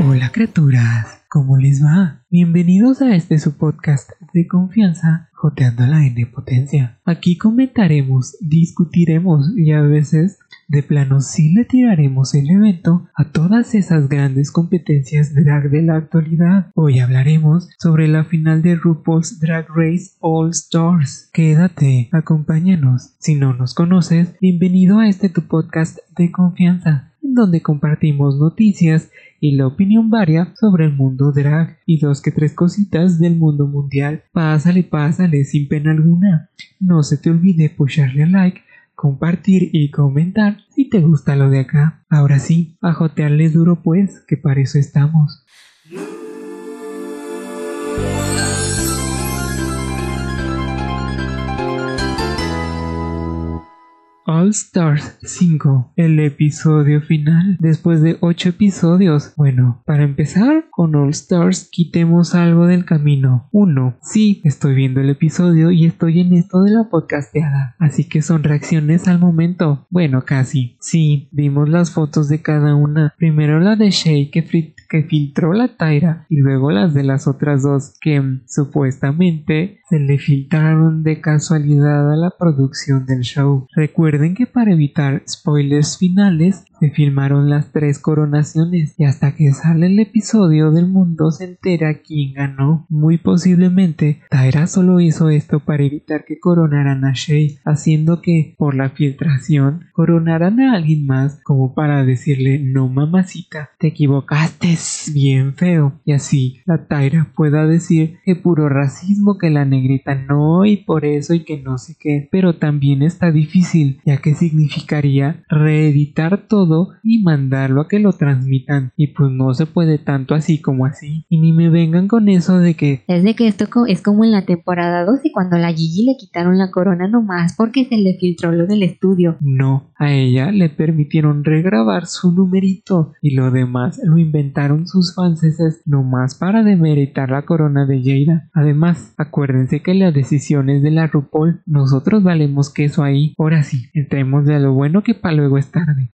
Hola criaturas, ¿cómo les va? Bienvenidos a este su podcast de confianza, Joteando la N Potencia. Aquí comentaremos, discutiremos y a veces de plano sí le tiraremos el evento a todas esas grandes competencias drag de la actualidad. Hoy hablaremos sobre la final de RuPaul's Drag Race All Stars. Quédate, acompáñanos. Si no nos conoces, bienvenido a este tu podcast de confianza, en donde compartimos noticias y la opinión varia sobre el mundo drag y dos que tres cositas del mundo mundial. Pásale, pásale sin pena alguna. No se te olvide pusharle a like compartir y comentar si te gusta lo de acá. Ahora sí, a duro pues, que para eso estamos. All Stars 5, el episodio final, después de 8 episodios. Bueno, para empezar con All Stars, quitemos algo del camino. 1. Sí, estoy viendo el episodio y estoy en esto de la podcasteada, así que son reacciones al momento. Bueno, casi. Sí, vimos las fotos de cada una. Primero la de Shay que, que filtró la Tyra y luego las de las otras dos que mm, supuestamente se le filtraron de casualidad a la producción del show. Recuerden que para evitar spoilers finales se filmaron las tres coronaciones y hasta que sale el episodio del mundo se entera quién ganó. Muy posiblemente Tyra solo hizo esto para evitar que coronaran a Shay, haciendo que por la filtración coronaran a alguien más como para decirle no mamacita, te equivocaste bien feo y así la Tyra pueda decir que puro racismo que la negrita no y por eso y que no sé qué, pero también está difícil ya que significaría reeditar todo y mandarlo a que lo transmitan. Y pues no se puede tanto así como así. Y ni me vengan con eso de que... Es de que esto es como en la temporada 2 y cuando la Gigi le quitaron la corona nomás porque se le filtró lo del estudio. No, a ella le permitieron regrabar su numerito y lo demás lo inventaron sus franceses nomás para demeritar la corona de Jada. Además, acuérdense que las decisiones de la RuPaul, nosotros valemos queso ahí. Ahora sí, entremos de lo bueno que para luego es tarde.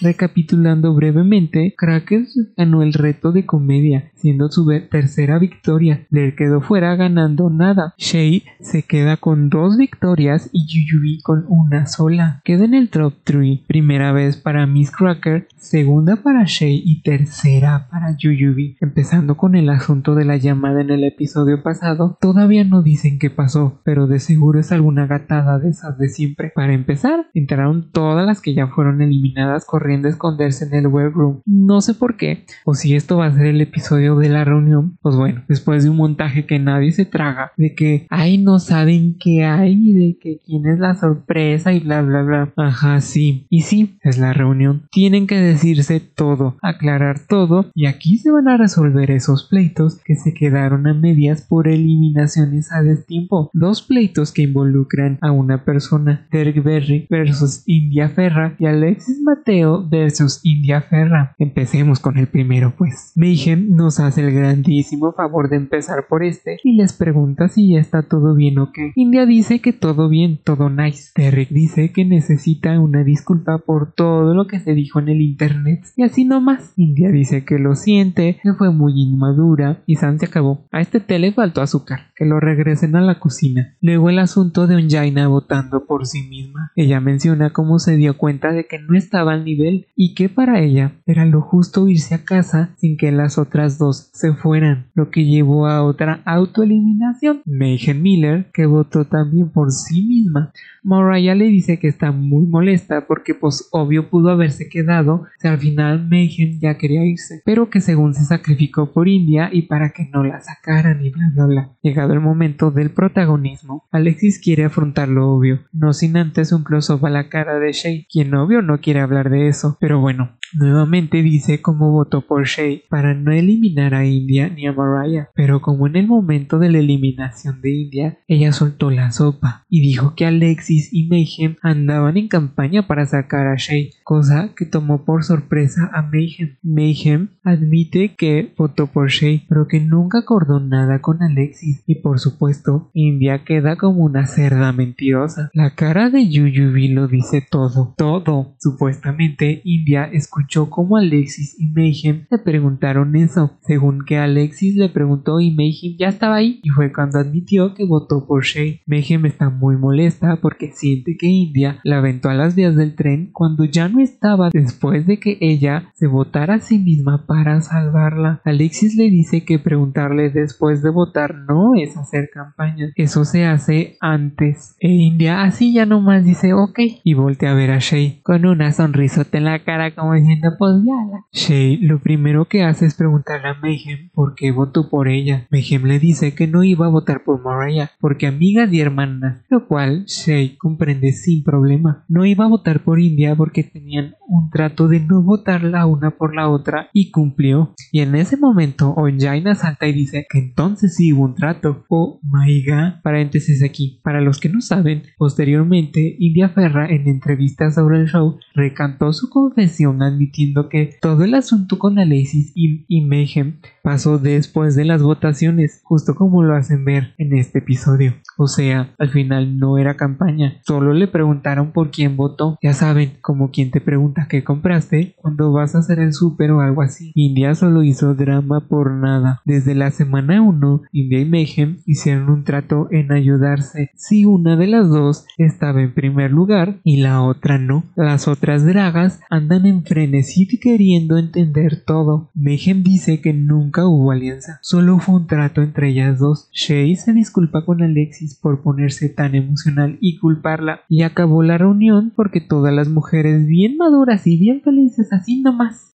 Recapitulando brevemente, Crackers ganó el reto de comedia, siendo su tercera victoria. Le quedó fuera ganando nada. Shay se queda con dos victorias y Yuyubi con una sola. Queda en el top 3. Primera vez para Miss Cracker, segunda para Shay y tercera para Yuyubi. Empezando con el asunto de la llamada en el episodio pasado, todavía no dicen qué pasó, pero de seguro es alguna gatada de esas de siempre. Para empezar, entraron todas las que ya fueron eliminadas corriendo esconderse en el workroom. No sé por qué, o si esto va a ser el episodio de la reunión. Pues bueno, después de un montaje que nadie se traga, de que, ay, no saben qué hay, de que quién es la sorpresa y bla, bla, bla. Ajá, sí. Y sí, es la reunión. Tienen que decirse todo, aclarar todo, y aquí se van a resolver esos pleitos que se quedaron a medias por eliminaciones a destiempo. Dos pleitos que involucran a una persona, Derek Berry versus India Ferra y Alexis Mateo versus India Ferra. Empecemos con el primero, pues. Mayhem nos hace el grandísimo favor de empezar por este y les pregunta si ya está todo bien o qué. India dice que todo bien, todo nice. Derek dice que necesita una disculpa por todo lo que se dijo en el internet y así nomás. India dice que lo siente, que fue muy inmadura y San se acabó. A este té le faltó azúcar, que lo regresen a la cocina. Luego el asunto de Onjaina votando por sí misma. Ella menciona cómo se dio cuenta de que no estaba al nivel y que para ella era lo justo irse a casa sin que las otras dos se fueran, lo que llevó a otra autoeliminación. Megan Miller, que votó también por sí misma. Mariah le dice que está muy molesta porque pues obvio pudo haberse quedado si al final Megan ya quería irse, pero que según se sacrificó por India y para que no la sacaran y bla bla bla. Llegado el momento del protagonismo, Alexis quiere afrontar lo obvio, no sin antes un close-up a la cara de Shay, quien obvio no quiere hablar de eso Pero bueno, Nuevamente dice cómo votó por Shay para no eliminar a India ni a Mariah, pero como en el momento de la eliminación de India, ella soltó la sopa y dijo que Alexis y Mayhem andaban en campaña para sacar a Shay, cosa que tomó por sorpresa a Mayhem. Mayhem admite que votó por Shay, pero que nunca acordó nada con Alexis y por supuesto, India queda como una cerda mentirosa. La cara de Yuyubi lo dice todo, todo. Supuestamente India es escuchó cómo Alexis y Mayhem le preguntaron eso, según que Alexis le preguntó y Mayhem ya estaba ahí y fue cuando admitió que votó por Shay. Mayhem está muy molesta porque siente que India la aventó a las vías del tren cuando ya no estaba después de que ella se votara a sí misma para salvarla. Alexis le dice que preguntarle después de votar no es hacer campaña, eso se hace antes. E India así ya nomás dice ok y voltea a ver a Shay con una sonrisota la cara como pues Shay lo primero que hace es preguntarle a Mayhem por qué votó por ella. Mayhem le dice que no iba a votar por Mariah porque amigas y hermanas, lo cual Shay comprende sin problema. No iba a votar por India porque tenían un trato de no votar la una por la otra y cumplió. Y en ese momento Onjaina salta y dice que entonces sí hubo un trato. Oh my god. Paréntesis aquí. Para los que no saben, posteriormente India Ferra en entrevistas sobre el show recantó su confesión admitiendo que todo el asunto con Alexis y, y Mayhem pasó después de las votaciones, justo como lo hacen ver en este episodio. O sea, al final no era campaña, solo le preguntaron por quién votó. Ya saben, como quien te pregunta qué compraste cuando vas a hacer el súper o algo así. India solo hizo drama por nada. Desde la semana 1, India y Mayhem hicieron un trato en ayudarse si una de las dos estaba en primer lugar y la otra no. Las otras dragas andan en frenesí queriendo entender todo. Mayhem dice que nunca hubo alianza, solo fue un trato entre ellas dos. Shay se disculpa con Alexis por ponerse tan emocional y culparla, y acabó la reunión porque todas las mujeres bien maduras y bien felices así nomás.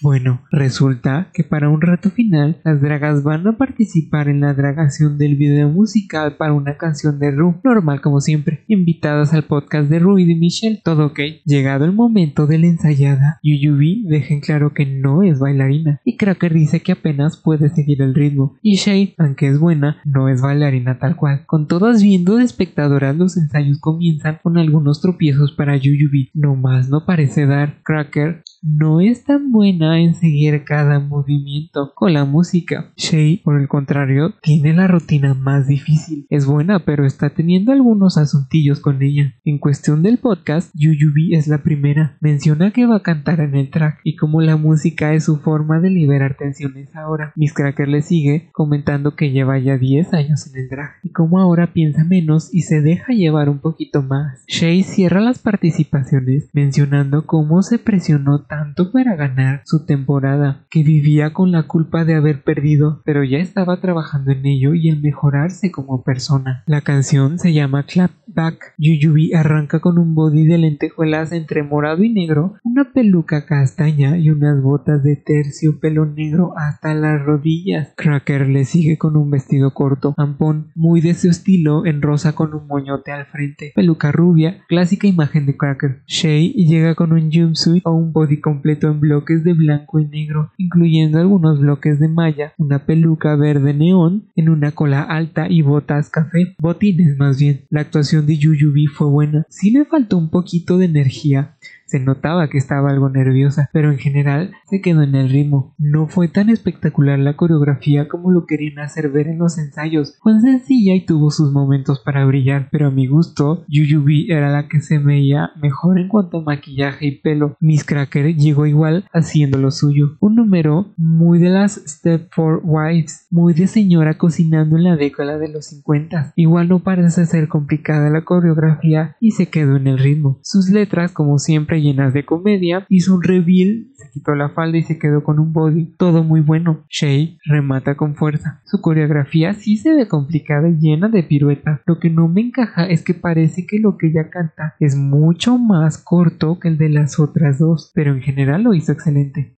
Bueno, resulta que para un rato final las dragas van a participar en la dragación del video musical para una canción de Ru, normal como siempre, invitadas al podcast de Ru y de Michelle, todo ok. Llegado el momento de la ensayada, Yuyubi deja en claro que no es bailarina y Cracker dice que apenas puede seguir el ritmo y Shay, aunque es buena, no es bailarina tal cual. Con todas viendo de espectadoras los ensayos comienzan con algunos tropiezos para Yuyubi, no más no parece dar. Cracker no es tan buena en seguir cada movimiento con la música. Shay, por el contrario, tiene la rutina más difícil. Es buena, pero está teniendo algunos asuntillos con ella. En cuestión del podcast, Yuyubi es la primera. Menciona que va a cantar en el track y como la música es su forma de liberar tensiones ahora. Miss Cracker le sigue comentando que lleva ya 10 años en el drag y como ahora piensa menos y se deja llevar un poquito más. Shay cierra las participaciones mencionando cómo se presionó tanto para ganar su temporada, que vivía con la culpa de haber perdido, pero ya estaba trabajando en ello y en mejorarse como persona. La canción se llama Clap Back. Yuyubi arranca con un body de lentejuelas entre morado y negro, una peluca castaña y unas botas de terciopelo negro hasta las rodillas. Cracker le sigue con un vestido corto, ampón, muy de su estilo, en rosa con un moñote al frente, peluca rubia, clásica imagen de Cracker. Shay llega con un jumpsuit o un body completo en bloques de blanco y negro, incluyendo algunos bloques de malla, una peluca verde neón, en una cola alta y botas café, botines más bien. La actuación de Yuyubi fue buena, sí le faltó un poquito de energía, se notaba que estaba algo nerviosa, pero en general se quedó en el ritmo. No fue tan espectacular la coreografía como lo querían hacer ver en los ensayos. Fue sencilla y tuvo sus momentos para brillar, pero a mi gusto, Yuyubi era la que se veía mejor en cuanto a maquillaje y pelo. Miss Cracker llegó igual haciendo lo suyo. Un número muy de las Step Wives, muy de señora cocinando en la década de los 50. Igual no parece ser complicada la coreografía y se quedó en el ritmo. Sus letras, como siempre, llenas de comedia, hizo un reveal, se quitó la falda y se quedó con un body, todo muy bueno. Shay remata con fuerza. Su coreografía sí se ve complicada y llena de pirueta. Lo que no me encaja es que parece que lo que ella canta es mucho más corto que el de las otras dos, pero en general lo hizo excelente.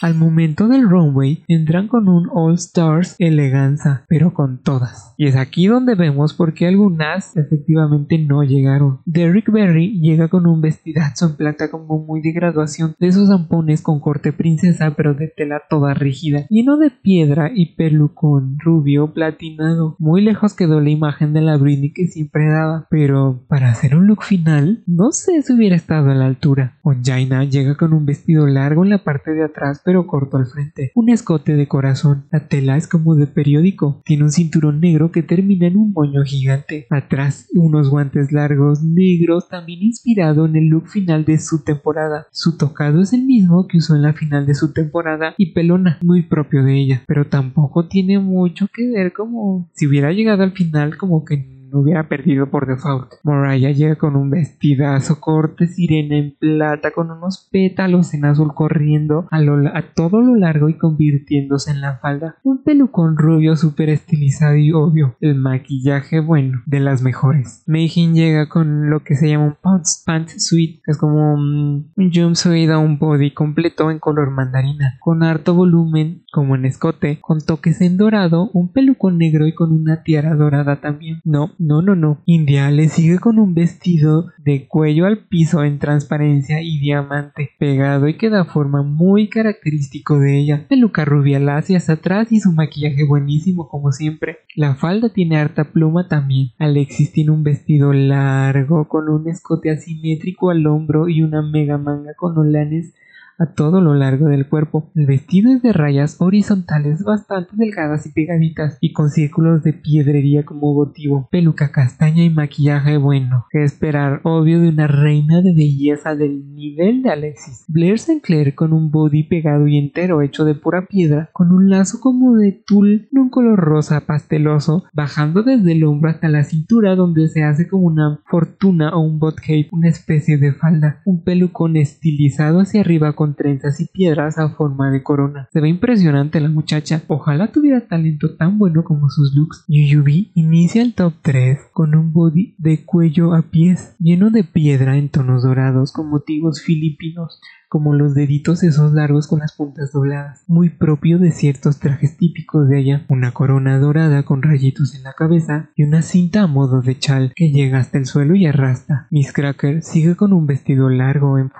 Al momento del runway entran con un All Stars eleganza, pero con todas. Y es aquí donde vemos por qué algunas efectivamente no llegaron. Derrick Berry llega con un vestidazo en plata como muy de graduación de esos zampones con corte princesa pero de tela toda rígida, lleno de piedra y pelucón rubio platinado. Muy lejos quedó la imagen de la Britney que siempre daba, pero para hacer un look final, no sé si hubiera estado a la altura. Onjaina llega con un vestido largo en la parte de atrás pero corto al frente, un escote de corazón. La tela es como de periódico, tiene un cinturón negro que termina en un moño gigante. Atrás unos guantes largos negros también inspirado en el look final de su temporada. Su tocado es el mismo que usó en la final de su temporada y pelona, muy propio de ella, pero tampoco tiene mucho que ver como si hubiera llegado al final como que no hubiera perdido por default. Moraya llega con un vestidazo corte sirena en plata con unos pétalos en azul corriendo a, a todo lo largo y convirtiéndose en la falda. Un pelucón rubio súper estilizado y obvio. El maquillaje bueno, de las mejores. Meijin llega con lo que se llama un pants, suite, que es como un, un jumpsuit a un body completo en color mandarina, con harto volumen como en escote, con toques en dorado, un pelucón negro y con una tiara dorada también. No, no, no, no. India le sigue con un vestido de cuello al piso en transparencia y diamante, pegado y que da forma muy característico de ella. Peluca rubia lacia hacia atrás y su maquillaje buenísimo como siempre. La falda tiene harta pluma también. Alexis tiene un vestido largo con un escote asimétrico al hombro y una mega manga con olanes a todo lo largo del cuerpo. El vestido es de rayas horizontales bastante delgadas y pegaditas y con círculos de piedrería como motivo, peluca castaña y maquillaje bueno. Que esperar, obvio, de una reina de belleza del nivel de Alexis. Blair Sinclair con un body pegado y entero hecho de pura piedra, con un lazo como de tul en un color rosa pasteloso, bajando desde el hombro hasta la cintura donde se hace como una fortuna o un bot cape, una especie de falda, un pelucón estilizado hacia arriba trenzas y piedras a forma de corona. Se ve impresionante la muchacha. Ojalá tuviera talento tan bueno como sus looks. Yuyubi inicia el top 3 con un body de cuello a pies lleno de piedra en tonos dorados con motivos filipinos como los deditos esos largos con las puntas dobladas, muy propio de ciertos trajes típicos de ella, una corona dorada con rayitos en la cabeza y una cinta a modo de chal que llega hasta el suelo y arrastra. Miss Cracker sigue con un vestido largo en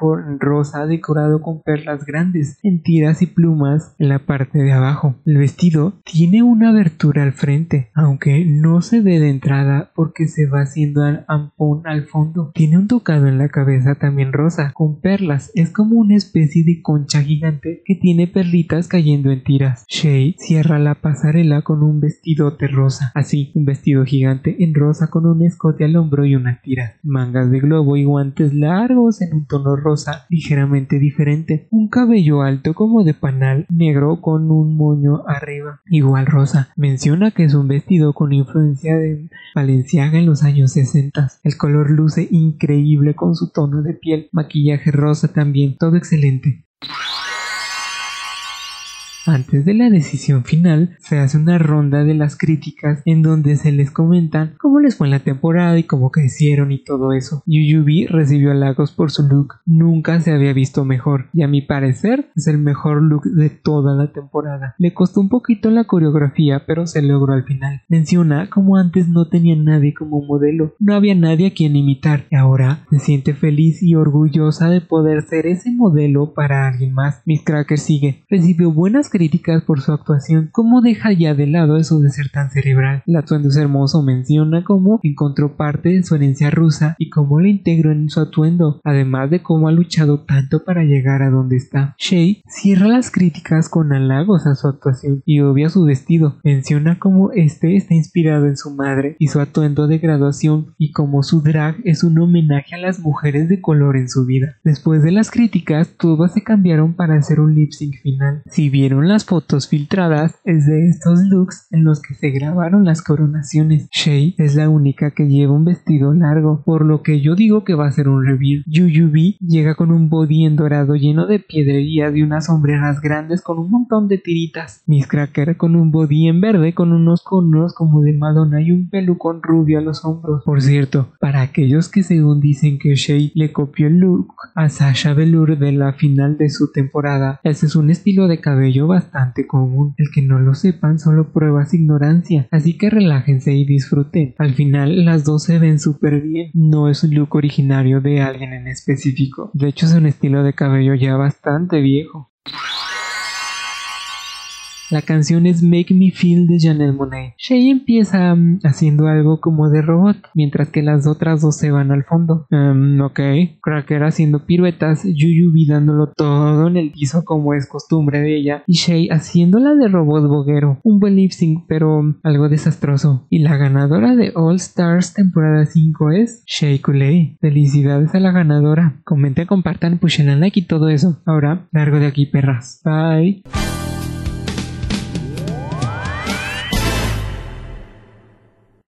rosa decorado con perlas grandes en tiras y plumas en la parte de abajo. El vestido tiene una abertura al frente, aunque no se ve de entrada porque se va haciendo al ampón al fondo. Tiene un tocado en la cabeza también rosa con perlas, es como una especie de concha gigante que tiene perlitas cayendo en tiras. Shay cierra la pasarela con un vestidote rosa, así, un vestido gigante en rosa con un escote al hombro y unas tiras, mangas de globo y guantes largos en un tono rosa ligeramente diferente, un cabello alto como de panal negro con un moño arriba, igual rosa. Menciona que es un vestido con influencia de Valenciaga en los años 60. El color luce increíble con su tono de piel, maquillaje rosa también, excelente. Antes de la decisión final, se hace una ronda de las críticas en donde se les comentan cómo les fue la temporada y cómo crecieron y todo eso. Yuyubi recibió halagos por su look, nunca se había visto mejor y a mi parecer es el mejor look de toda la temporada. Le costó un poquito la coreografía, pero se logró al final. Menciona como antes no tenía nadie como modelo, no había nadie a quien imitar y ahora se siente feliz y orgullosa de poder ser ese modelo para alguien más. Miss Cracker sigue, recibió buenas críticas por su actuación, ¿cómo deja ya de lado eso de ser tan cerebral? El atuendo es hermoso, menciona cómo encontró parte de su herencia rusa y cómo lo integró en su atuendo, además de cómo ha luchado tanto para llegar a donde está. Shay cierra las críticas con halagos a su actuación y obvia su vestido, menciona cómo este está inspirado en su madre y su atuendo de graduación y cómo su drag es un homenaje a las mujeres de color en su vida. Después de las críticas, todas se cambiaron para hacer un lip sync final. Si vieron las fotos filtradas es de estos looks en los que se grabaron las coronaciones. Shay es la única que lleva un vestido largo, por lo que yo digo que va a ser un reveal. Yuyubi llega con un body en dorado lleno de piedrerías y unas sombreras grandes con un montón de tiritas. Miss Cracker con un body en verde con unos conos como de Madonna y un pelucón rubio a los hombros. Por cierto, para aquellos que según dicen que Shay le copió el look a Sasha Velour de la final de su temporada, ese es un estilo de cabello bastante común. El que no lo sepan solo pruebas ignorancia, así que relájense y disfruten. Al final las dos se ven súper bien, no es un look originario de alguien en específico. De hecho es un estilo de cabello ya bastante viejo. La canción es Make Me Feel de Janelle Monáe. Shay empieza um, haciendo algo como de robot, mientras que las otras dos se van al fondo. Um, ok, Cracker haciendo piruetas, Yuyubi dándolo todo en el piso como es costumbre de ella, y Shay haciéndola de robot boguero. Un buen lip sync, pero algo desastroso. Y la ganadora de All Stars temporada 5 es Shay Kulei. Felicidades a la ganadora. Comenten, compartan, pushen a like y todo eso. Ahora, largo de aquí, perras. Bye.